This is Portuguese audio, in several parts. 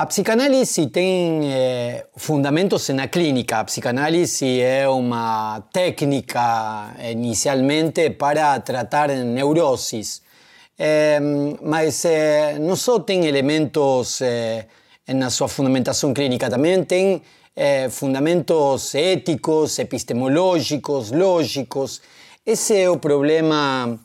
A psicanálise tem é, fundamentos na clínica. A psicanálise é uma técnica inicialmente para tratar neuroses, é, mas é, não só elementos na sua fundamentação clínica, também tem fundamentos éticos, epistemológicos, lógicos. Esse é o problema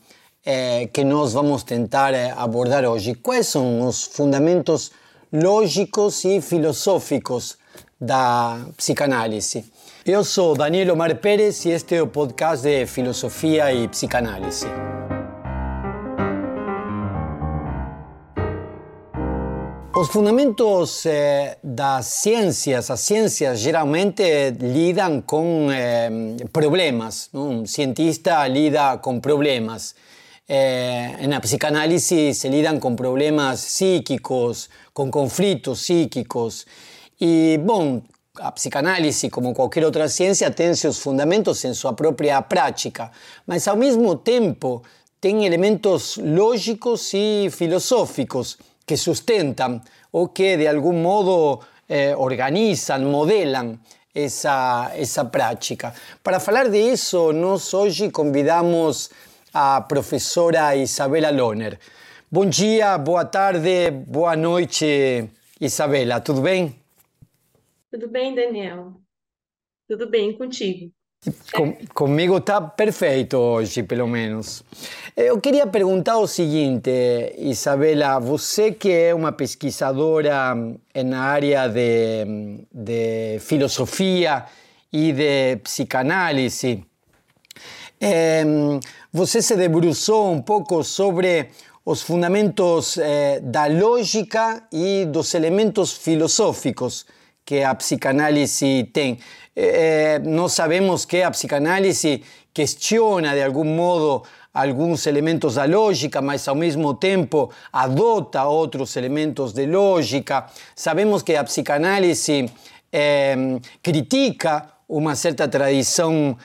que nós vamos tentar abordar hoje. Quais são os fundamentos lógicos e filosóficos da psicanálise. Eu sou Daniel Omar Pérez e este é o podcast de Filosofia e Psicanálise. Os fundamentos eh, das ciências, as ciências geralmente lidam com eh, problemas. Um cientista lida com problemas. Eh, en la psicanálisis se lidan con problemas psíquicos, con conflitos psíquicos. Y, bueno, a psicanálise, como qualquer outra ciência, tem seus fundamentos em sua própria prática, mas ao mesmo tempo tem elementos lógicos e filosóficos que sustentam ou que de algum modo eh, organizam, modelam essa, essa prática. Para falar disso, nós hoje convidamos a professora Isabela Loner. Bom dia, boa tarde, boa noite, Isabela. Tudo bem? Tudo bem, Daniel. Tudo bem contigo. Com, comigo está perfeito hoje, pelo menos. Eu queria perguntar o seguinte, Isabela, você que é uma pesquisadora na área de, de filosofia e de psicanálise, você se debruçou um pouco sobre os fundamentos eh, da lógica e dos elementos filosóficos que a psicanálise tem. Eh, nós sabemos que a psicanálise questiona de algum modo alguns elementos da lógica, mas ao mesmo tempo adota outros elementos de lógica. Sabemos que a psicanálise eh, critica uma certa tradição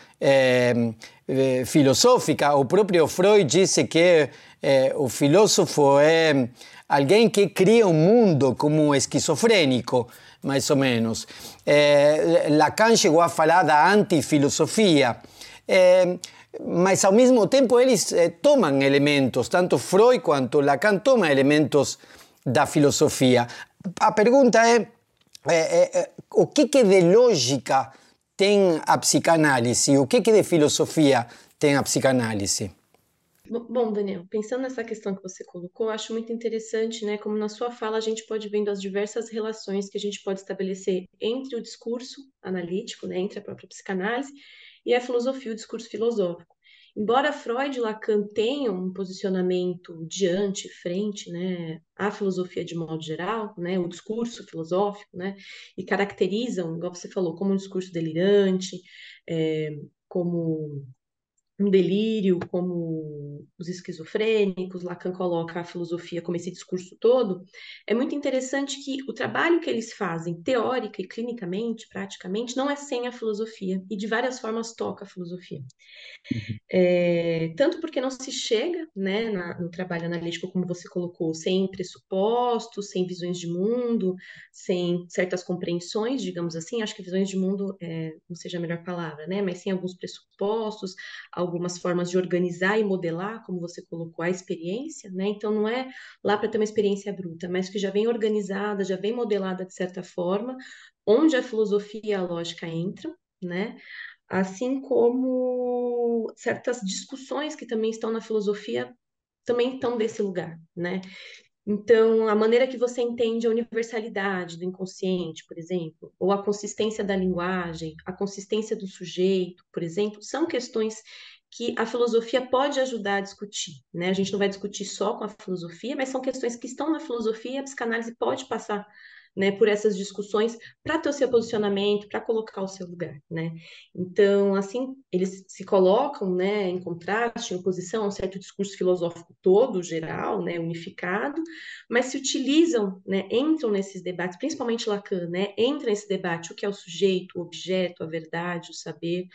eh, filosófica. O próprio Freud disse que eh, o filósofo é alguém que cria um mundo como esquizofrênico, mais ou menos. Eh, Lacan chegou a falar da antifilosofia. Eh, mas ao mesmo tempo eles tomam elementos, tanto Freud quanto Lacan tomam elementos da filosofia. A pergunta é, é o que, que de lógica tem a psicanálise? O que, que de filosofia tem a psicanálise? Bom, Daniel, pensando nessa questão que você colocou, acho muito interessante, né, como na sua fala a gente pode vendo as diversas relações que a gente pode estabelecer entre o discurso analítico, né, entre a própria psicanálise e a filosofia, o discurso filosófico. Embora Freud e Lacan tenham um posicionamento diante, frente, né, à filosofia de modo geral, né, o discurso filosófico, né, e caracterizam, igual você falou, como um discurso delirante, é, como um delírio, como os esquizofrênicos, Lacan coloca a filosofia como esse discurso todo, é muito interessante que o trabalho que eles fazem, teórica e clinicamente, praticamente, não é sem a filosofia, e de várias formas toca a filosofia. Uhum. É, tanto porque não se chega né, na, no trabalho analítico, como você colocou, sem pressupostos, sem visões de mundo, sem certas compreensões, digamos assim, acho que visões de mundo é, não seja a melhor palavra, né, mas sem alguns pressupostos, algumas formas de organizar e modelar, como você colocou, a experiência, né? Então não é lá para ter uma experiência bruta, mas que já vem organizada, já vem modelada de certa forma, onde a filosofia e a lógica entram, né? Assim como certas discussões que também estão na filosofia também estão desse lugar, né? Então, a maneira que você entende a universalidade do inconsciente, por exemplo, ou a consistência da linguagem, a consistência do sujeito, por exemplo, são questões que a filosofia pode ajudar a discutir, né? A gente não vai discutir só com a filosofia, mas são questões que estão na filosofia e a psicanálise pode passar né, por essas discussões para ter o seu posicionamento, para colocar o seu lugar, né? Então, assim, eles se colocam, né, em contraste, em oposição a um certo discurso filosófico todo, geral, né, unificado, mas se utilizam, né, entram nesses debates, principalmente Lacan, né, entra nesse debate o que é o sujeito, o objeto, a verdade, o saber,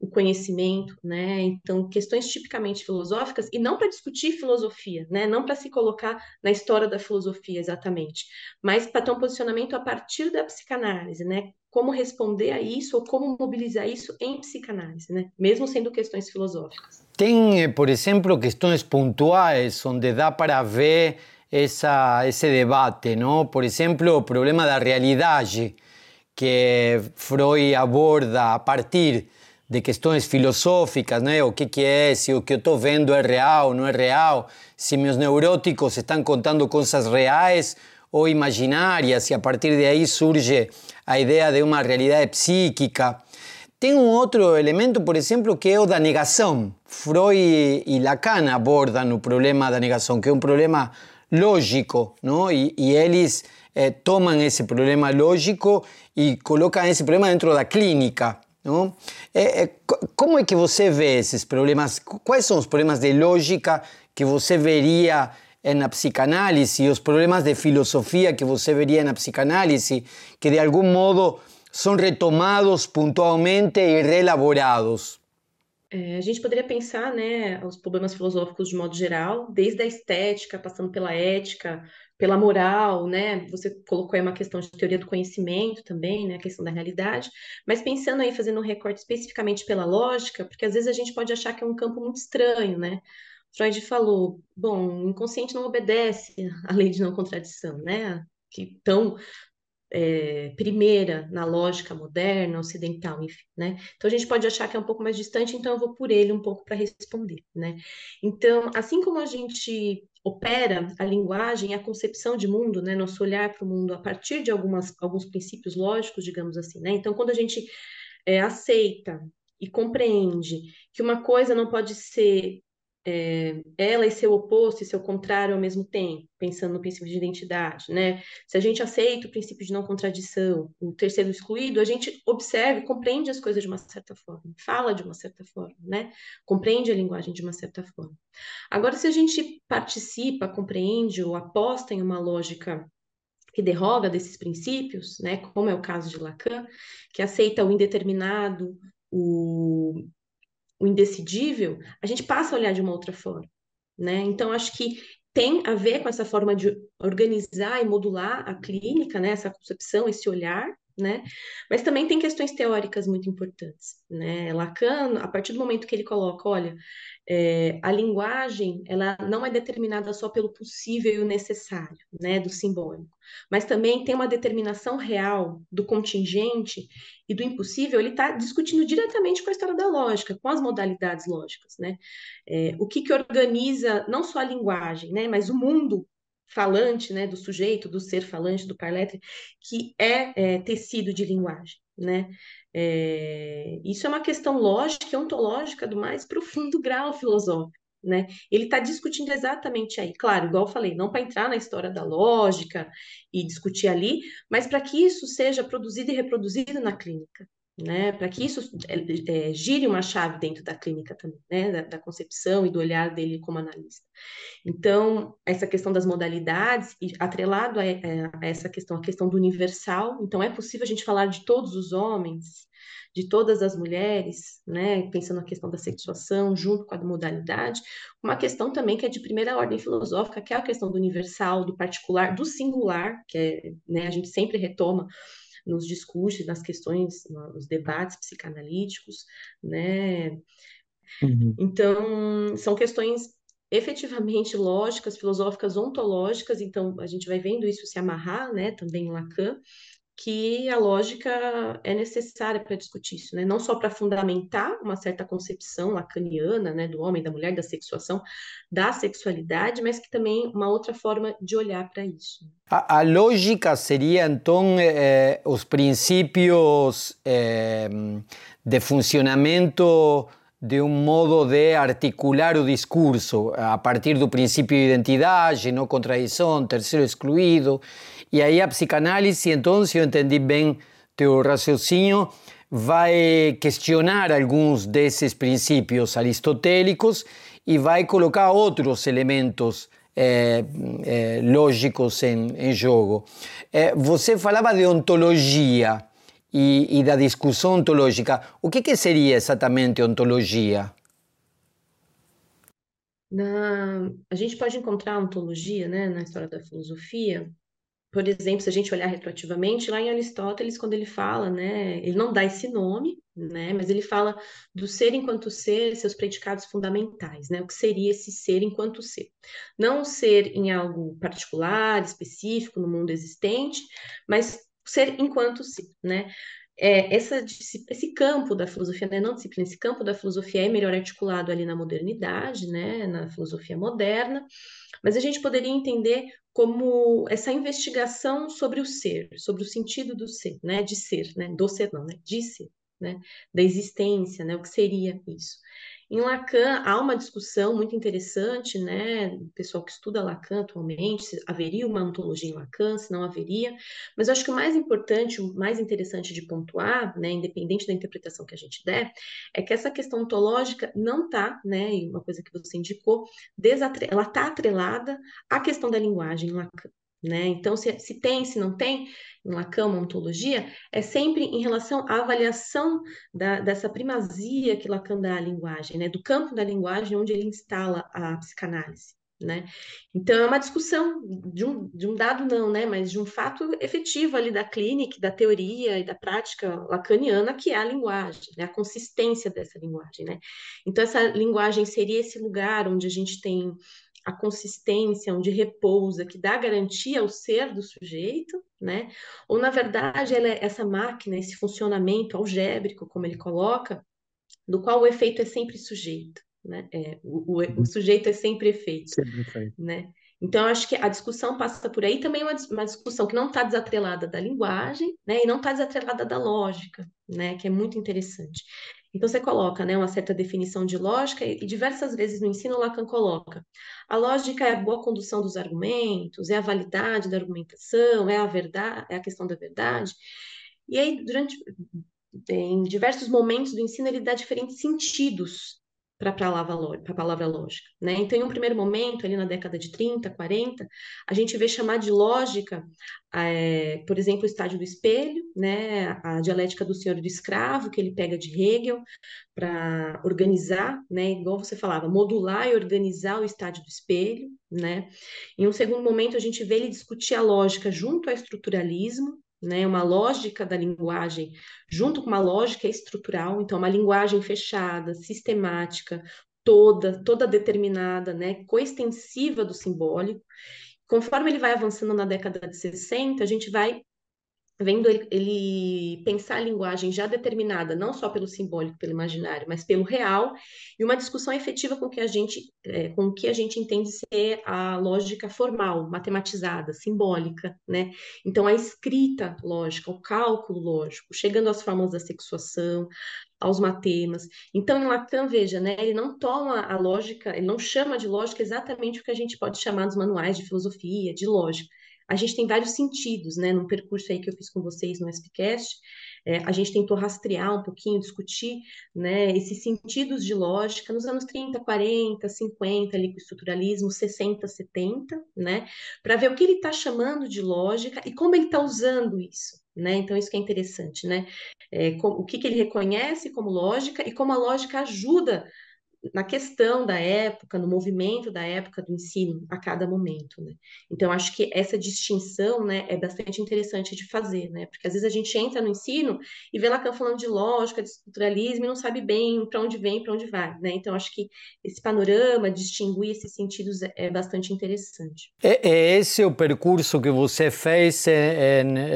o conhecimento, né? Então, questões tipicamente filosóficas, e não para discutir filosofia, né? Não para se colocar na história da filosofia exatamente, mas para ter um posicionamento a partir da psicanálise, né? Como responder a isso ou como mobilizar isso em psicanálise, né? Mesmo sendo questões filosóficas. Tem, por exemplo, questões pontuais onde dá para ver essa, esse debate, não? Por exemplo, o problema da realidade que Freud aborda a partir de questões filosóficas, né? o que, que é, se o que eu estou vendo é real, não é real, se meus neuróticos estão contando coisas reais ou imaginárias, e a partir de aí surge a ideia de uma realidade psíquica. Tem um outro elemento, por exemplo, que é o da. Freud e Lacan abordam o problema da negação, que é um problema lógico, não? E, e eles eh, problema lógico e colocam esse problema dentro da clínica. Não? É, é, como é que você vê esses problemas? Quais são os problemas de lógica que você veria na psicanálise os problemas de filosofia que você veria na psicanálise, que de algum modo são retomados pontualmente e reelaborados? É, a gente poderia pensar né, os problemas filosóficos de modo geral, desde a estética, passando pela ética, pela moral, né? Você colocou aí uma questão de teoria do conhecimento também, né? A questão da realidade, mas pensando aí, fazendo um recorte especificamente pela lógica, porque às vezes a gente pode achar que é um campo muito estranho, né? Freud falou, bom, o inconsciente não obedece à lei de não contradição, né? Que tão é, primeira na lógica moderna, ocidental, enfim, né? Então a gente pode achar que é um pouco mais distante, então eu vou por ele um pouco para responder, né? Então, assim como a gente opera a linguagem, a concepção de mundo, né, nosso olhar para o mundo a partir de algumas, alguns princípios lógicos, digamos assim, né? Então, quando a gente é, aceita e compreende que uma coisa não pode ser é, ela e seu oposto e seu contrário ao mesmo tempo, pensando no princípio de identidade, né? Se a gente aceita o princípio de não contradição, o terceiro excluído, a gente observa e compreende as coisas de uma certa forma, fala de uma certa forma, né? Compreende a linguagem de uma certa forma. Agora, se a gente participa, compreende ou aposta em uma lógica que derroga desses princípios, né, como é o caso de Lacan, que aceita o indeterminado, o o indecidível, a gente passa a olhar de uma outra forma, né? Então, acho que tem a ver com essa forma de organizar e modular a clínica, né? Essa concepção, esse olhar, né? Mas também tem questões teóricas muito importantes, né? Lacan, a partir do momento que ele coloca, olha, é, a linguagem, ela não é determinada só pelo possível e o necessário, né, do simbólico, mas também tem uma determinação real do contingente e do impossível. Ele está discutindo diretamente com a história da lógica, com as modalidades lógicas, né? É, o que que organiza não só a linguagem, né, mas o mundo falante, né, do sujeito, do ser falante, do parletre, que é, é tecido de linguagem, né? É, isso é uma questão lógica e ontológica do mais profundo grau filosófico. Né? Ele está discutindo exatamente aí, claro, igual eu falei, não para entrar na história da lógica e discutir ali, mas para que isso seja produzido e reproduzido na clínica, né, para que isso é, é, gire uma chave dentro da clínica também, né, da, da, concepção e do olhar dele como analista. Então, essa questão das modalidades, e atrelado a, a, essa questão, a questão do universal, então é possível a gente falar de todos os homens, de todas as mulheres, né, pensando na questão da sexuação, junto com a modalidade, uma questão também que é de primeira ordem filosófica, que é a questão do universal, do particular, do singular, que é, né, a gente sempre retoma nos discursos, nas questões, nos debates psicanalíticos, né? Uhum. Então, são questões efetivamente lógicas, filosóficas, ontológicas, então a gente vai vendo isso se amarrar, né, também em Lacan, que a lógica é necessária para discutir isso, né? Não só para fundamentar uma certa concepção lacaniana, né, do homem, da mulher, da sexuação, da sexualidade, mas que também uma outra forma de olhar para isso. A, a, lógica seria então eh, os princípios eh, de funcionamento de um modo de articular o discurso a partir do princípio de identidade, não contradição, terceiro excluído e aí a psicanálise, então, se eu entendi bem teu raciocínio, vai questionar alguns desses princípios aristotélicos e vai colocar outros elementos é, é, lógicos em, em jogo. É, você falava de ontologia e, e da discussão ontológica. O que, que seria exatamente ontologia? Na, a gente pode encontrar ontologia né, na história da filosofia por exemplo, se a gente olhar retroativamente, lá em Aristóteles, quando ele fala, né, ele não dá esse nome, né, mas ele fala do ser enquanto ser, seus predicados fundamentais, né, o que seria esse ser enquanto ser. Não ser em algo particular, específico, no mundo existente, mas ser enquanto ser, né. É, essa, esse campo da filosofia, né, não disciplina, esse campo da filosofia é melhor articulado ali na modernidade, né, na filosofia moderna, mas a gente poderia entender como essa investigação sobre o ser, sobre o sentido do ser, né, de ser, né, do ser não, né, de ser, né, da existência, né, o que seria isso. Em Lacan há uma discussão muito interessante, né? O pessoal que estuda Lacan atualmente, se haveria uma ontologia em Lacan, se não haveria. Mas acho que o mais importante, o mais interessante de pontuar, né, independente da interpretação que a gente der, é que essa questão ontológica não está, né? E uma coisa que você indicou, ela está atrelada à questão da linguagem em Lacan. Né? Então, se, se, tem, se não tem, em Lacan, uma ontologia, é sempre em relação à avaliação da, dessa primazia que Lacan dá à linguagem, né? do campo da linguagem onde ele instala a psicanálise. Né? Então, é uma discussão de um, de um dado não, né? mas de um fato efetivo ali da clínica, da teoria e da prática lacaniana, que é a linguagem, né? a consistência dessa linguagem. Né? Então, essa linguagem seria esse lugar onde a gente tem a consistência, onde repousa, que dá garantia ao ser do sujeito, né? Ou, na verdade, ela é essa máquina, esse funcionamento algébrico, como ele coloca, do qual o efeito é sempre sujeito, né? É, o, o, o, uhum. sujeito é sempre efeito, sempre né? Então, eu acho que a discussão passa por aí também uma, uma discussão que não está desatrelada da linguagem, né? E não está desatrelada da lógica, né? Que é muito interessante. Então você coloca né, uma certa definição de lógica e, diversas vezes no ensino Lacan coloca a lógica é a boa condução dos argumentos, é a validade da argumentação, é a verdade, é a questão da verdade. E aí durante em diversos momentos do ensino ele dá diferentes sentidos para a palavra, palavra lógica. Né? Então, em um primeiro momento, ali na década de 30, 40, a gente vê chamar de lógica, é, por exemplo, o estádio do espelho, né? a dialética do senhor e do escravo, que ele pega de Hegel, para organizar, né? igual você falava, modular e organizar o estádio do espelho. Né? Em um segundo momento, a gente vê ele discutir a lógica junto ao estruturalismo, né, uma lógica da linguagem junto com uma lógica estrutural, então uma linguagem fechada, sistemática, toda, toda determinada, né, coextensiva do simbólico. Conforme ele vai avançando na década de 60, a gente vai vendo ele, ele, pensar a linguagem já determinada, não só pelo simbólico, pelo imaginário, mas pelo real, e uma discussão efetiva com que a gente, é, com o que a gente entende ser a lógica formal, matematizada, simbólica, né? Então a escrita lógica, o cálculo lógico, chegando às formas da sexuação, aos matemas. Então, em Lacan, veja, né, ele não toma a lógica, ele não chama de lógica exatamente o que a gente pode chamar nos manuais de filosofia, de lógica a gente tem vários sentidos, né? Num percurso aí que eu fiz com vocês no SPCast, é, a gente tentou rastrear um pouquinho, discutir, né, esses sentidos de lógica nos anos 30, 40, 50, ali com o estruturalismo, 60, 70, né? Para ver o que ele está chamando de lógica e como ele está usando isso. Né? Então, isso que é interessante, né? É, com, o que, que ele reconhece como lógica e como a lógica ajuda na questão da época, no movimento da época do ensino a cada momento, né? Então acho que essa distinção, né, é bastante interessante de fazer, né? Porque às vezes a gente entra no ensino e vê Lacan falando de lógica, de estruturalismo e não sabe bem para onde vem, para onde vai, né? Então acho que esse panorama, distinguir esses sentidos é, é bastante interessante. É, é esse o percurso que você fez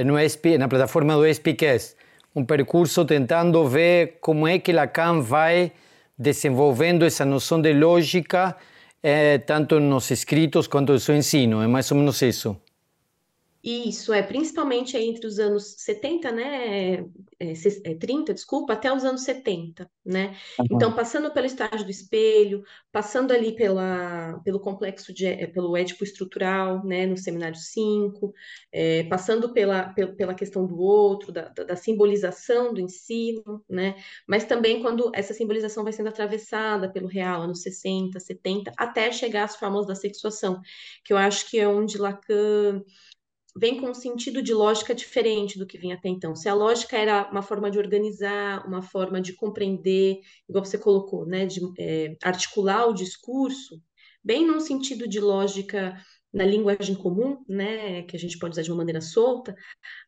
no SP, na plataforma do SPQS, um percurso tentando ver como é que Lacan vai desenvolvendo essa noção de lógica, eh, tanto nos escritos quanto no seu ensino. É mais ou menos isso. Isso, é principalmente entre os anos 70, né, é, é, 30, desculpa, até os anos 70, né? Uhum. Então, passando pelo estágio do espelho, passando ali pela, pelo complexo, de, é, pelo ético estrutural, né, no seminário 5, é, passando pela, pela questão do outro, da, da, simbolização do ensino, né? Mas também quando essa simbolização vai sendo atravessada pelo real, anos 60, 70, até chegar às formas da sexuação, que eu acho que é onde Lacan vem com um sentido de lógica diferente do que vinha até então. Se a lógica era uma forma de organizar, uma forma de compreender, igual você colocou, né, de é, articular o discurso, bem num sentido de lógica na linguagem comum, né, que a gente pode usar de uma maneira solta,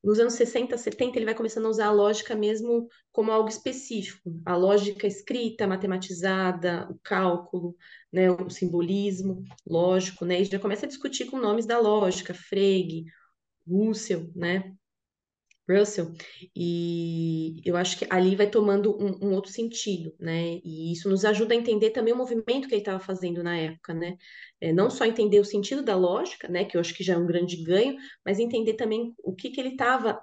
nos anos 60, 70, ele vai começando a usar a lógica mesmo como algo específico, a lógica escrita, matematizada, o cálculo, né, o simbolismo lógico, né, e já começa a discutir com nomes da lógica, Frege, Russell, né, Russell, e eu acho que ali vai tomando um, um, outro sentido, né? E isso nos ajuda a entender também o movimento que ele estava fazendo na época, né? É, não só entender o sentido da lógica, né? Que eu acho que já é um grande ganho, mas entender também o que, que ele estava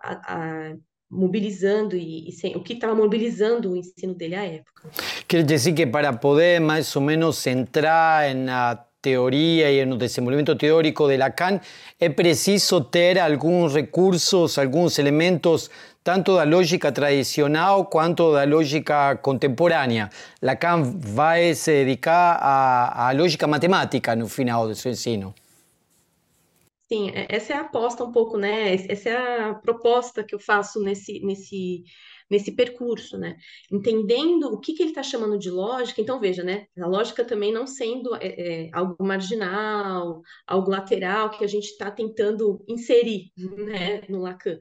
mobilizando e, o que estava mobilizando o ensino dele à época. Quer dizer que para poder mais ou menos entrar na teoría y en el desenvolvimiento teórico de Lacan, es preciso tener algunos recursos, algunos elementos, tanto la lógica tradicional cuanto la lógica contemporánea. Lacan va a se dedicar a, a lógica matemática no final de su ensino. Sim, essa é a aposta um pouco, né? Essa é a proposta que eu faço nesse, nesse nesse percurso, né? Entendendo o que, que ele está chamando de lógica. Então, veja, né? A lógica também não sendo é, é, algo marginal, algo lateral que a gente está tentando inserir né, no Lacan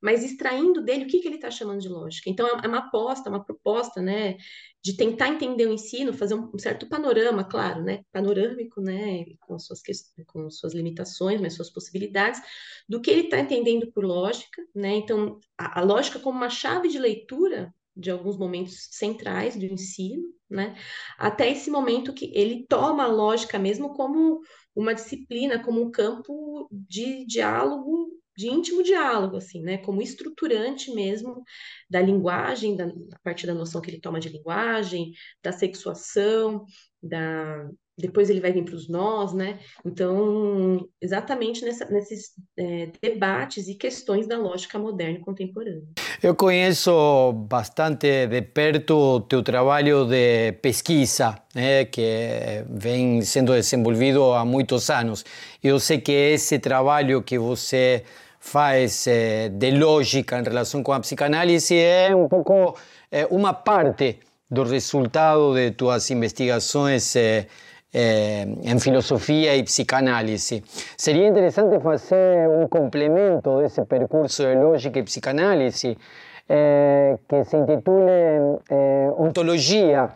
mas extraindo dele o que, que ele está chamando de lógica. Então, é uma aposta, uma proposta, né, de tentar entender o ensino, fazer um, certo panorama, claro, né, panorâmico, né, com suas, com suas limitações, mas suas possibilidades, do que ele está entendendo por lógica, né, então, a, a lógica como uma chave de leitura de alguns momentos centrais do ensino, né, até esse momento que ele toma a lógica mesmo como uma disciplina, como um campo de diálogo de íntimo diálogo, assim, né? Como estruturante mesmo da linguagem, da, a partir da noção que ele toma de linguagem, da sexuação, da depois ele vai vir para os nós, né? Então, exatamente nessa, nesses é, debates e questões da lógica moderna e contemporânea. Eu conheço bastante de perto o teu trabalho de pesquisa, né, que vem sendo desenvolvido há muitos anos. Eu sei que esse trabalho que você faz eh, de lógica em relação com a psicanálise é um pouco eh, uma parte do resultado de tuas investigações eh, em filosofia e psicanálise. Seria interessante fazer um complemento desse percurso de lógica e psicanálise que se intitule Ontologia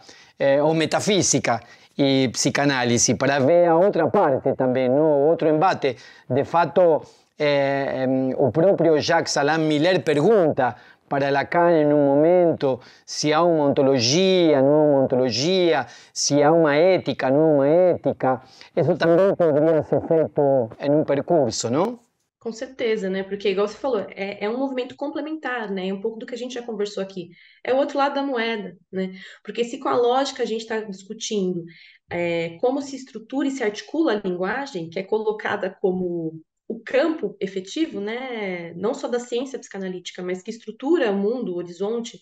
ou Metafísica e Psicanálise, para ver a outra parte também, no outro embate. De fato, eh, o propio Jacques Alain Miller pergunta para Lacan em um momento se há uma ontologia, não uma ontologia, se há uma ética, não uma ética. Isso também poderia ser feito em um percurso, não? Com certeza, né? Porque, igual você falou, é, é, um movimento complementar, né? É um pouco do que a gente já conversou aqui. É o outro lado da moeda, né? Porque se com a lógica a gente está discutindo é, como se estrutura e se articula a linguagem, que é colocada como o campo efetivo, né, não só da ciência psicanalítica, mas que estrutura o mundo, o horizonte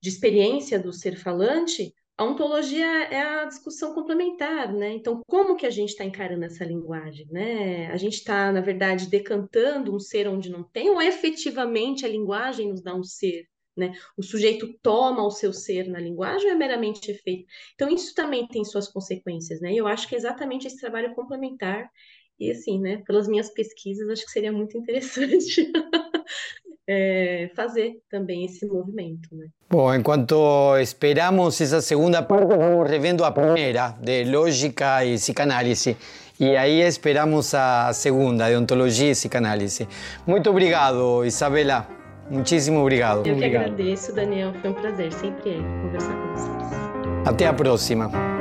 de experiência do ser falante, a ontologia é a discussão complementar, né? Então, como que a gente está encarando essa linguagem, né? A gente está, na verdade, decantando um ser onde não tem, ou efetivamente a linguagem nos dá um ser, né? O sujeito toma o seu ser na linguagem ou é meramente efeito? Então, isso também tem suas consequências, né? E eu acho que é exatamente esse trabalho complementar e assim, né, pelas minhas pesquisas, acho que seria muito interessante é, fazer também esse movimento. Né? Bom, enquanto esperamos essa segunda parte, vamos revendo a primeira, de lógica e psicanálise. E aí esperamos a segunda, de ontologia e psicanálise. Muito obrigado, Isabela. Muitíssimo obrigado. Eu que obrigado. agradeço, Daniel. Foi um prazer, sempre é, conversar com vocês. Até a próxima.